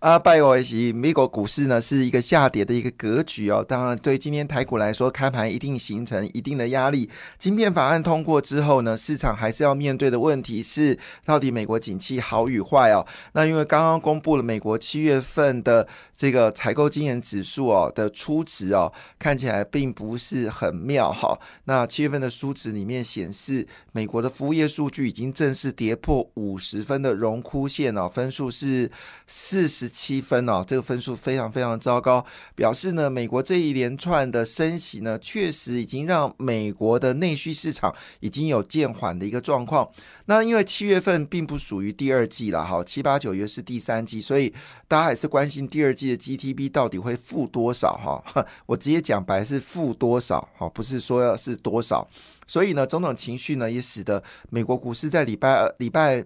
啊，拜我一美国股市呢是一个下跌的一个格局哦。当然，对今天台股来说，开盘一定形成一定的压力。晶片法案通过之后呢，市场还是要面对的问题是，到底美国景气好与坏哦？那因为刚刚公布了美国七月份的这个采购经营指数哦的初值哦，看起来并不是很妙哈。那七月份的初值里面显示，美国的服务业数据已经正式跌破五十分的荣枯线哦，分数是四十。七分哦，这个分数非常非常糟糕，表示呢，美国这一连串的升息呢，确实已经让美国的内需市场已经有渐缓的一个状况。那因为七月份并不属于第二季了哈，七八九月是第三季，所以大家还是关心第二季的 GTP 到底会负多少哈。我直接讲白是负多少哈，不是说要是多少。所以呢，种种情绪呢，也使得美国股市在礼拜二礼拜。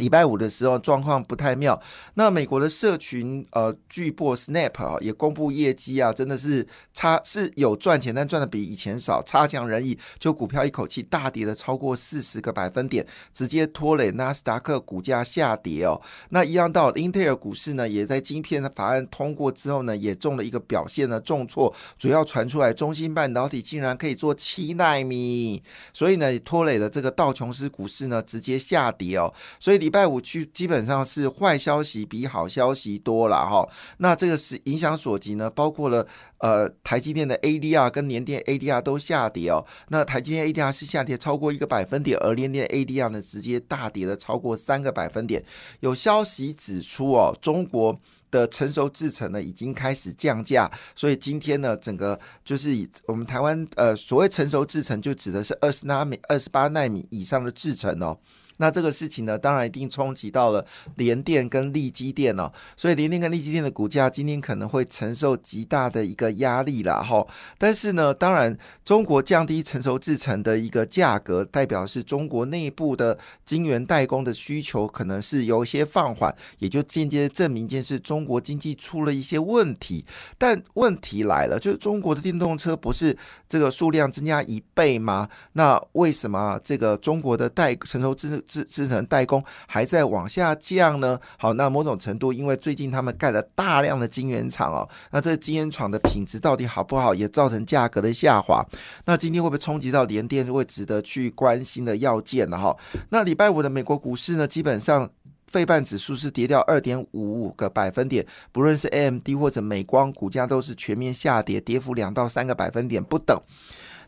礼拜五的时候状况不太妙，那美国的社群呃巨擘 Snap 啊也公布业绩啊，真的是差是有赚钱，但赚的比以前少，差强人意。就股票一口气大跌了超过四十个百分点，直接拖累纳斯达克股价下跌哦。那一样到英特尔股市呢，也在晶片的法案通过之后呢，也中了一个表现呢重挫，主要传出来中芯半导体竟然可以做七纳米，所以呢拖累了这个道琼斯股市呢直接下跌哦。所以你。礼拜五去基本上是坏消息比好消息多了哈，那这个是影响所及呢，包括了呃台积电的 ADR 跟联电 ADR 都下跌哦，那台积电 ADR 是下跌超过一个百分点，而联电 ADR 呢直接大跌了超过三个百分点。有消息指出哦，中国的成熟制程呢已经开始降价，所以今天呢整个就是以我们台湾呃所谓成熟制程就指的是二十纳米、二十八纳米以上的制程哦。那这个事情呢，当然一定冲击到了联电跟利基电哦，所以联电跟利基电的股价今天可能会承受极大的一个压力了哈。但是呢，当然中国降低成熟制成的一个价格，代表是中国内部的晶圆代工的需求可能是有一些放缓，也就间接证明一件事：中国经济出了一些问题。但问题来了，就是中国的电动车不是这个数量增加一倍吗？那为什么这个中国的代成熟制制制成代工还在往下降呢。好，那某种程度，因为最近他们盖了大量的晶圆厂哦，那这晶圆厂的品质到底好不好，也造成价格的下滑。那今天会不会冲击到联电，会值得去关心的要件了哈？那礼拜五的美国股市呢，基本上费半指数是跌掉二点五五个百分点，不论是 AMD 或者美光，股价都是全面下跌，跌幅两到三个百分点不等。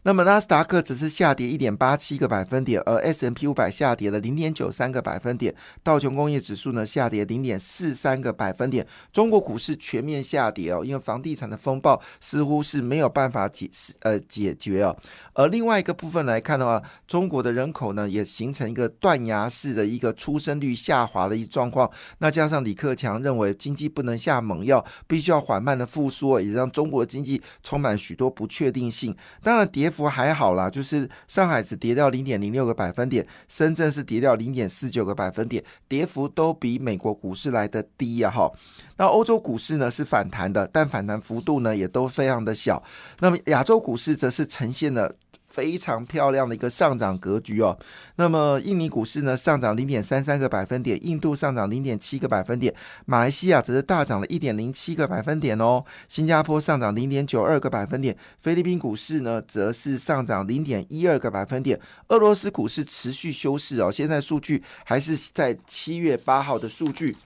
那么纳斯达克只是下跌一点八七个百分点，而 S M P 五百下跌了零点九三个百分点，道琼工业指数呢下跌零点四三个百分点。中国股市全面下跌哦，因为房地产的风暴似乎是没有办法解释呃解决哦。而另外一个部分来看的话，中国的人口呢也形成一个断崖式的一个出生率下滑的一状况。那加上李克强认为经济不能下猛药，必须要缓慢的复苏，也让中国经济充满许多不确定性。当然跌。幅还好啦，就是上海只跌掉零点零六个百分点，深圳是跌掉零点四九个百分点，跌幅都比美国股市来的低呀哈。那欧洲股市呢是反弹的，但反弹幅度呢也都非常的小。那么亚洲股市则是呈现了。非常漂亮的一个上涨格局哦。那么印尼股市呢上涨零点三三个百分点，印度上涨零点七个百分点，马来西亚则是大涨了一点零七个百分点哦。新加坡上涨零点九二个百分点，菲律宾股市呢则是上涨零点一二个百分点。俄罗斯股市持续休市哦，现在数据还是在七月八号的数据。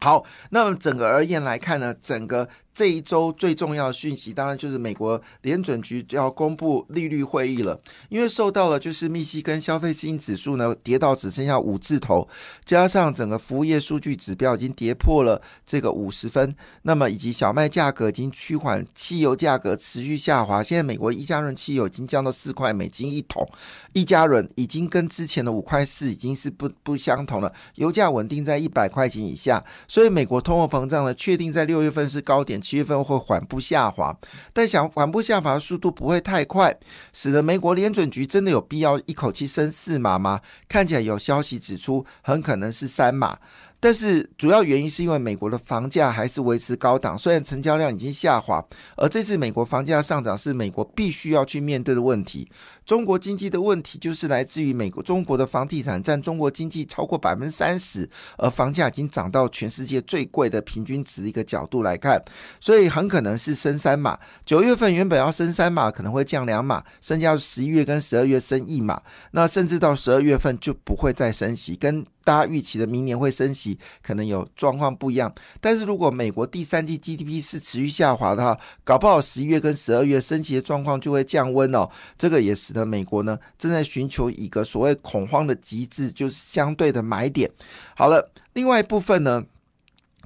好，那么整个而言来看呢，整个。这一周最重要的讯息，当然就是美国联准局要公布利率会议了。因为受到了就是密西根消费信心指数呢跌到只剩下五字头，加上整个服务业数据指标已经跌破了这个五十分，那么以及小麦价格已经趋缓，汽油价格持续下滑。现在美国一加仑汽油已经降到四块美金一桶，一加仑已经跟之前的五块四已经是不不相同了。油价稳定在一百块钱以下，所以美国通货膨胀呢确定在六月份是高点。七月份会缓步下滑，但想缓步下滑的速度不会太快，使得美国联准局真的有必要一口气升四码吗？看起来有消息指出，很可能是三码。但是主要原因是因为美国的房价还是维持高档，虽然成交量已经下滑，而这次美国房价上涨是美国必须要去面对的问题。中国经济的问题就是来自于美国，中国的房地产占中国经济超过百分之三十，而房价已经涨到全世界最贵的平均值一个角度来看，所以很可能是升三码。九月份原本要升三码，可能会降两码，剩下十一月跟十二月升一码，那甚至到十二月份就不会再升息，跟。大家预期的明年会升息，可能有状况不一样。但是如果美国第三季 GDP 是持续下滑的话，搞不好十一月跟十二月升息的状况就会降温哦。这个也使美国呢正在寻求一个所谓恐慌的极致，就是相对的买点。好了，另外一部分呢，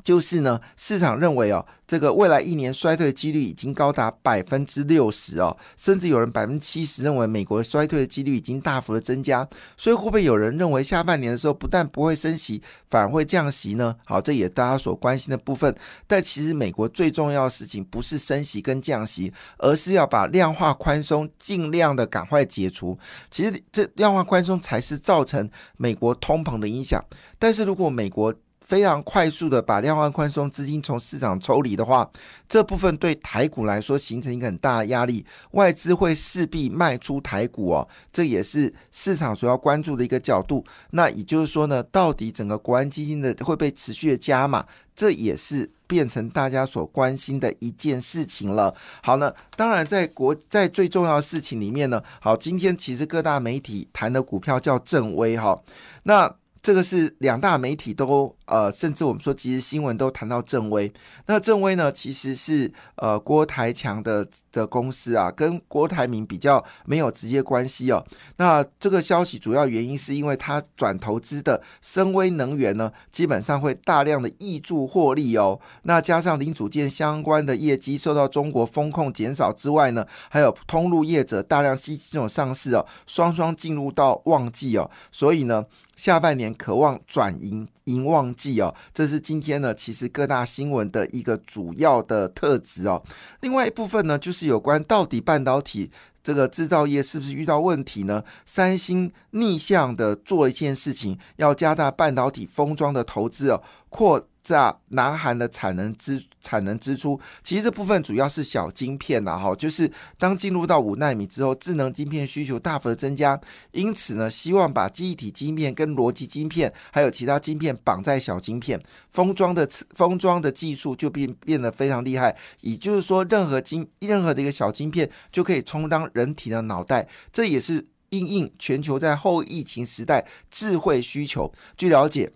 就是呢市场认为哦。这个未来一年衰退的几率已经高达百分之六十哦，甚至有人百分之七十认为美国衰退的几率已经大幅的增加。所以会不会有人认为下半年的时候不但不会升息，反而会降息呢？好，这也大家所关心的部分。但其实美国最重要的事情不是升息跟降息，而是要把量化宽松尽量的赶快解除。其实这量化宽松才是造成美国通膨的影响。但是如果美国非常快速的把量化宽松资金从市场抽离的话，这部分对台股来说形成一个很大的压力，外资会势必卖出台股哦，这也是市场所要关注的一个角度。那也就是说呢，到底整个国安基金的会被持续的加码，这也是变成大家所关心的一件事情了。好呢，当然在国在最重要的事情里面呢，好，今天其实各大媒体谈的股票叫正威哈，那。这个是两大媒体都呃，甚至我们说其实新闻都谈到正威。那正威呢，其实是呃郭台强的的公司啊，跟郭台铭比较没有直接关系哦。那这个消息主要原因是因为他转投资的深威能源呢，基本上会大量的挹注获利哦。那加上零组件相关的业绩受到中国风控减少之外呢，还有通路业者大量吸这种上市哦，双双进入到旺季哦，所以呢。下半年渴望转盈盈旺季哦，这是今天呢其实各大新闻的一个主要的特质哦。另外一部分呢，就是有关到底半导体这个制造业是不是遇到问题呢？三星逆向的做一件事情，要加大半导体封装的投资哦，扩。在南韩的产能支产能支出，其实这部分主要是小晶片呐，哈，就是当进入到五纳米之后，智能晶片需求大幅的增加，因此呢，希望把记忆体晶片跟逻辑晶片还有其他晶片绑在小晶片封装的封装的技术就变变得非常厉害，也就是说，任何晶任何的一个小晶片就可以充当人体的脑袋，这也是应应全球在后疫情时代智慧需求。据了解。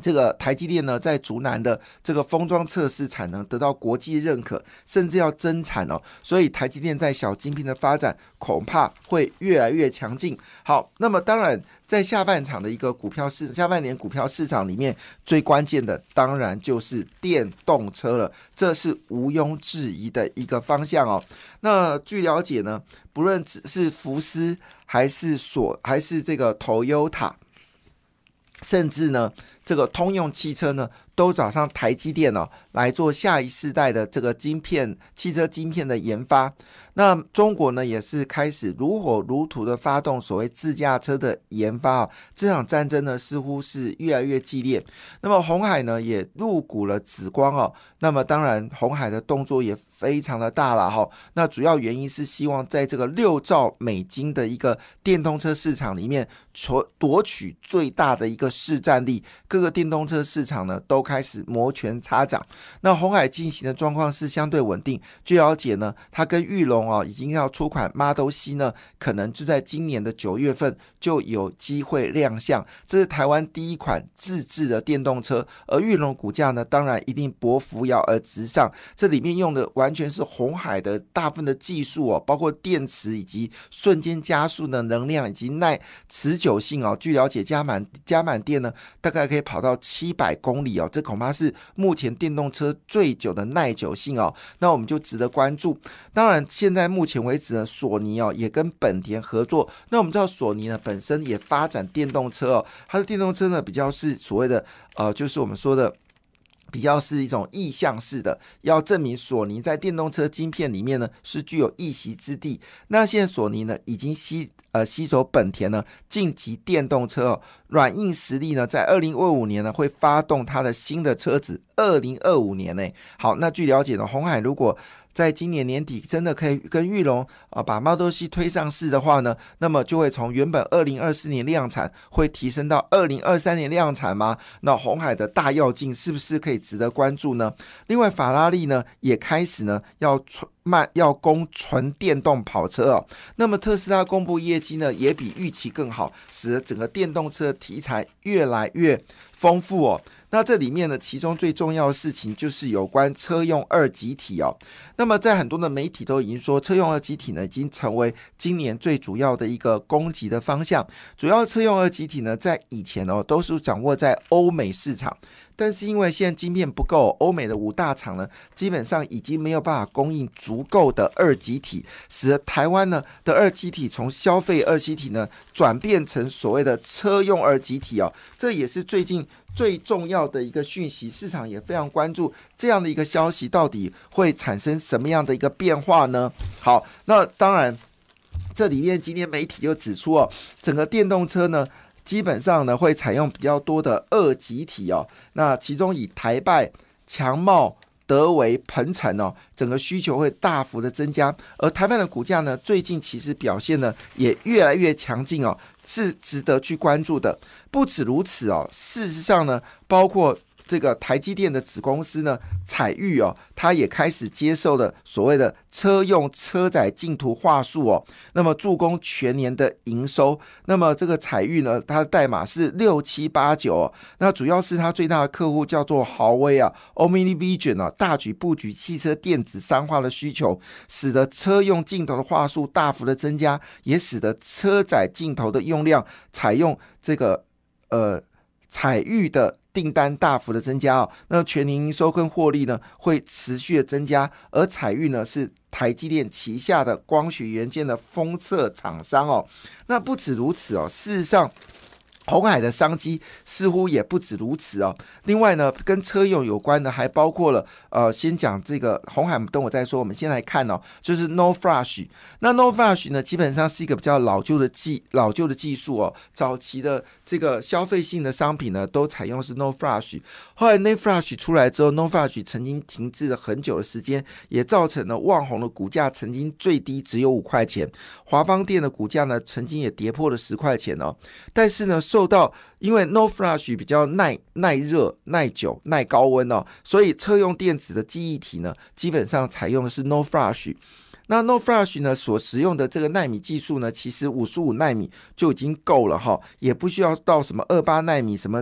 这个台积电呢，在竹南的这个封装测试产能得到国际认可，甚至要增产哦。所以台积电在小晶片的发展恐怕会越来越强劲。好，那么当然在下半场的一个股票市，下半年股票市场里面最关键的，当然就是电动车了，这是毋庸置疑的一个方向哦。那据了解呢，不论只是福斯还是索还是这个 Toyota，甚至呢。这个通用汽车呢，都找上台积电哦，来做下一世代的这个晶片、汽车晶片的研发。那中国呢，也是开始如火如荼的发动所谓自驾车的研发啊。这场战争呢，似乎是越来越激烈。那么红海呢，也入股了紫光哦。那么当然，红海的动作也非常的大了哈。那主要原因是希望在这个六兆美金的一个电动车市场里面，夺夺取最大的一个市占率。各个电动车市场呢都开始摩拳擦掌。那红海进行的状况是相对稳定。据了解呢，它跟玉龙啊已经要出款 Model C 呢，可能就在今年的九月份就有机会亮相。这是台湾第一款自制的电动车，而玉龙股价呢，当然一定薄扶摇而直上。这里面用的完全是红海的大部分的技术哦，包括电池以及瞬间加速的能量以及耐持久性哦。据了解，加满加满电呢，大概可以。跑到七百公里哦，这恐怕是目前电动车最久的耐久性哦，那我们就值得关注。当然，现在目前为止呢，索尼哦也跟本田合作。那我们知道索尼呢本身也发展电动车哦，它的电动车呢比较是所谓的呃，就是我们说的。比较是一种意向式的，要证明索尼在电动车晶片里面呢是具有一席之地。那现在索尼呢已经吸呃吸收本田呢晋级电动车哦，软硬实力呢在二零二五年呢会发动它的新的车子，二零二五年呢，好，那据了解呢，红海如果在今年年底真的可以跟玉龙啊把 Model C 推上市的话呢，那么就会从原本二零二四年量产会提升到二零二三年量产吗？那红海的大跃进是不是可以值得关注呢？另外，法拉利呢也开始呢要纯卖要供纯电动跑车哦。那么特斯拉公布业绩呢也比预期更好，使得整个电动车题材越来越丰富哦。那这里面呢，其中最重要的事情就是有关车用二极体哦。那么在很多的媒体都已经说，车用二极体呢已经成为今年最主要的一个攻击的方向。主要车用二极体呢，在以前哦都是掌握在欧美市场。但是因为现在晶片不够，欧美的五大厂呢，基本上已经没有办法供应足够的二极体，使得台湾呢的二极体从消费二极体呢转变成所谓的车用二极体哦，这也是最近最重要的一个讯息，市场也非常关注这样的一个消息到底会产生什么样的一个变化呢？好，那当然这里面今天媒体就指出哦，整个电动车呢。基本上呢，会采用比较多的二极体哦。那其中以台拜、强茂、德维、鹏程哦，整个需求会大幅的增加。而台湾的股价呢，最近其实表现呢也越来越强劲哦，是值得去关注的。不止如此哦，事实上呢，包括。这个台积电的子公司呢，彩玉哦，它也开始接受了所谓的车用车载镜头话术哦，那么助攻全年的营收。那么这个彩玉呢，它的代码是六七八九，那主要是它最大的客户叫做豪威啊，Omni Vision 啊，大举布局汽车电子商化的需求，使得车用镜头的话术大幅的增加，也使得车载镜头的用量采用这个呃彩玉的。订单大幅的增加哦，那全年营收跟获利呢会持续的增加，而彩玉呢是台积电旗下的光学元件的封测厂商哦，那不止如此哦，事实上。红海的商机似乎也不止如此哦。另外呢，跟车用有关的还包括了呃，先讲这个红海，等我再说。我们先来看哦，就是 No Flash。那 No Flash 呢，基本上是一个比较老旧的技老旧的技术哦。早期的这个消费性的商品呢，都采用是 No Flash。后来 No Flash 出来之后，No Flash 曾经停滞了很久的时间，也造成了旺宏的股价曾经最低只有五块钱，华邦电的股价呢，曾经也跌破了十块钱哦。但是呢，受受到，因为 No Flash 比较耐耐热、耐久、耐高温哦，所以车用电子的记忆体呢，基本上采用的是 No Flash。那 No Flash 呢所使用的这个纳米技术呢，其实五十五纳米就已经够了哈，也不需要到什么二八纳米、什么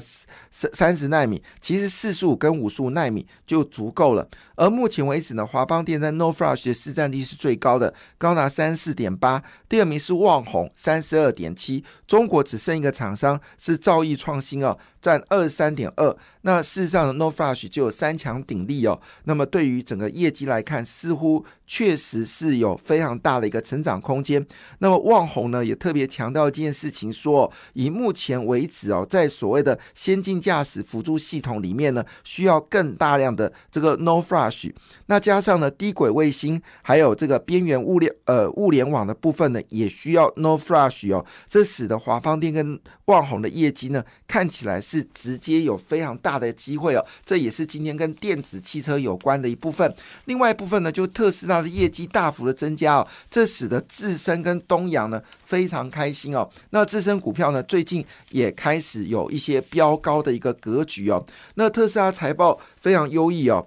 三三十纳米，其实四十五跟五十五纳米就足够了。而目前为止呢，华邦电在 No Flash 的市占率是最高的，高达三四点八，第二名是旺宏三十二点七，中国只剩一个厂商是兆易创新哦，占二十三点二。那事实上，No Flash 就有三强鼎立哦。那么对于整个业绩来看，似乎确实是。有非常大的一个成长空间。那么旺宏呢，也特别强调一件事情，说以目前为止哦，在所谓的先进驾驶辅助系统里面呢，需要更大量的这个 No Flash。那加上呢，低轨卫星还有这个边缘物联呃物联网的部分呢，也需要 No Flash 哦。这使得华邦电跟旺宏的业绩呢，看起来是直接有非常大的机会哦。这也是今天跟电子汽车有关的一部分。另外一部分呢，就特斯拉的业绩大幅。的增加哦，这使得自身跟东阳呢非常开心哦。那自身股票呢最近也开始有一些飙高的一个格局哦。那特斯拉财报非常优异哦。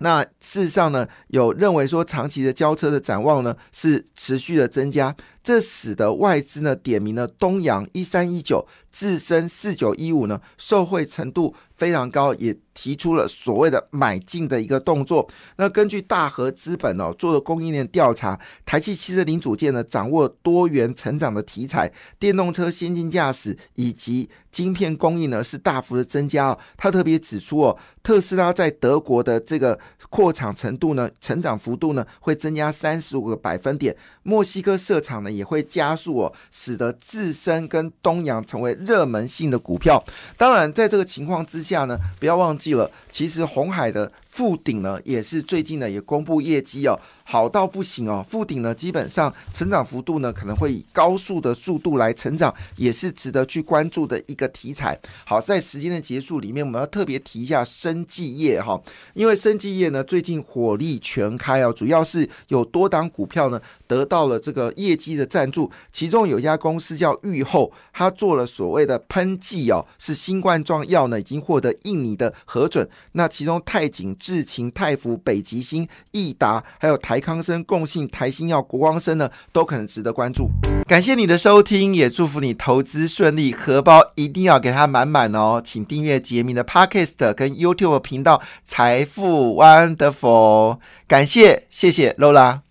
那事实上呢，有认为说长期的交车的展望呢是持续的增加，这使得外资呢点名了东阳一三一九，自身四九一五呢受惠程度非常高，也。提出了所谓的买进的一个动作。那根据大和资本哦做的供应链调查，台汽汽车零组件呢掌握多元成长的题材，电动车、先进驾驶以及晶片供应呢是大幅的增加哦。他特别指出哦，特斯拉在德国的这个扩厂程度呢，成长幅度呢会增加三十五个百分点，墨西哥设厂呢也会加速哦，使得自身跟东洋成为热门性的股票。当然，在这个情况之下呢，不要忘记。了，其实红海的富鼎呢也是最近呢也公布业绩哦，好到不行哦。富鼎呢基本上成长幅度呢可能会以高速的速度来成长，也是值得去关注的一个题材。好，在时间的结束里面，我们要特别提一下生技业哈，因为生技业呢最近火力全开哦，主要是有多档股票呢得到了这个业绩的赞助，其中有一家公司叫玉后，它做了所谓的喷剂哦，是新冠状药呢已经获得印尼的核准。那其中泰景、智勤、泰福、北极星、益达，还有台康生、共信、台新药、国光生呢，都可能值得关注。感谢你的收听，也祝福你投资顺利，荷包一定要给它满满哦！请订阅杰明的 Podcast 跟 YouTube 频道财富 Wonderful，感谢，谢谢 Lola。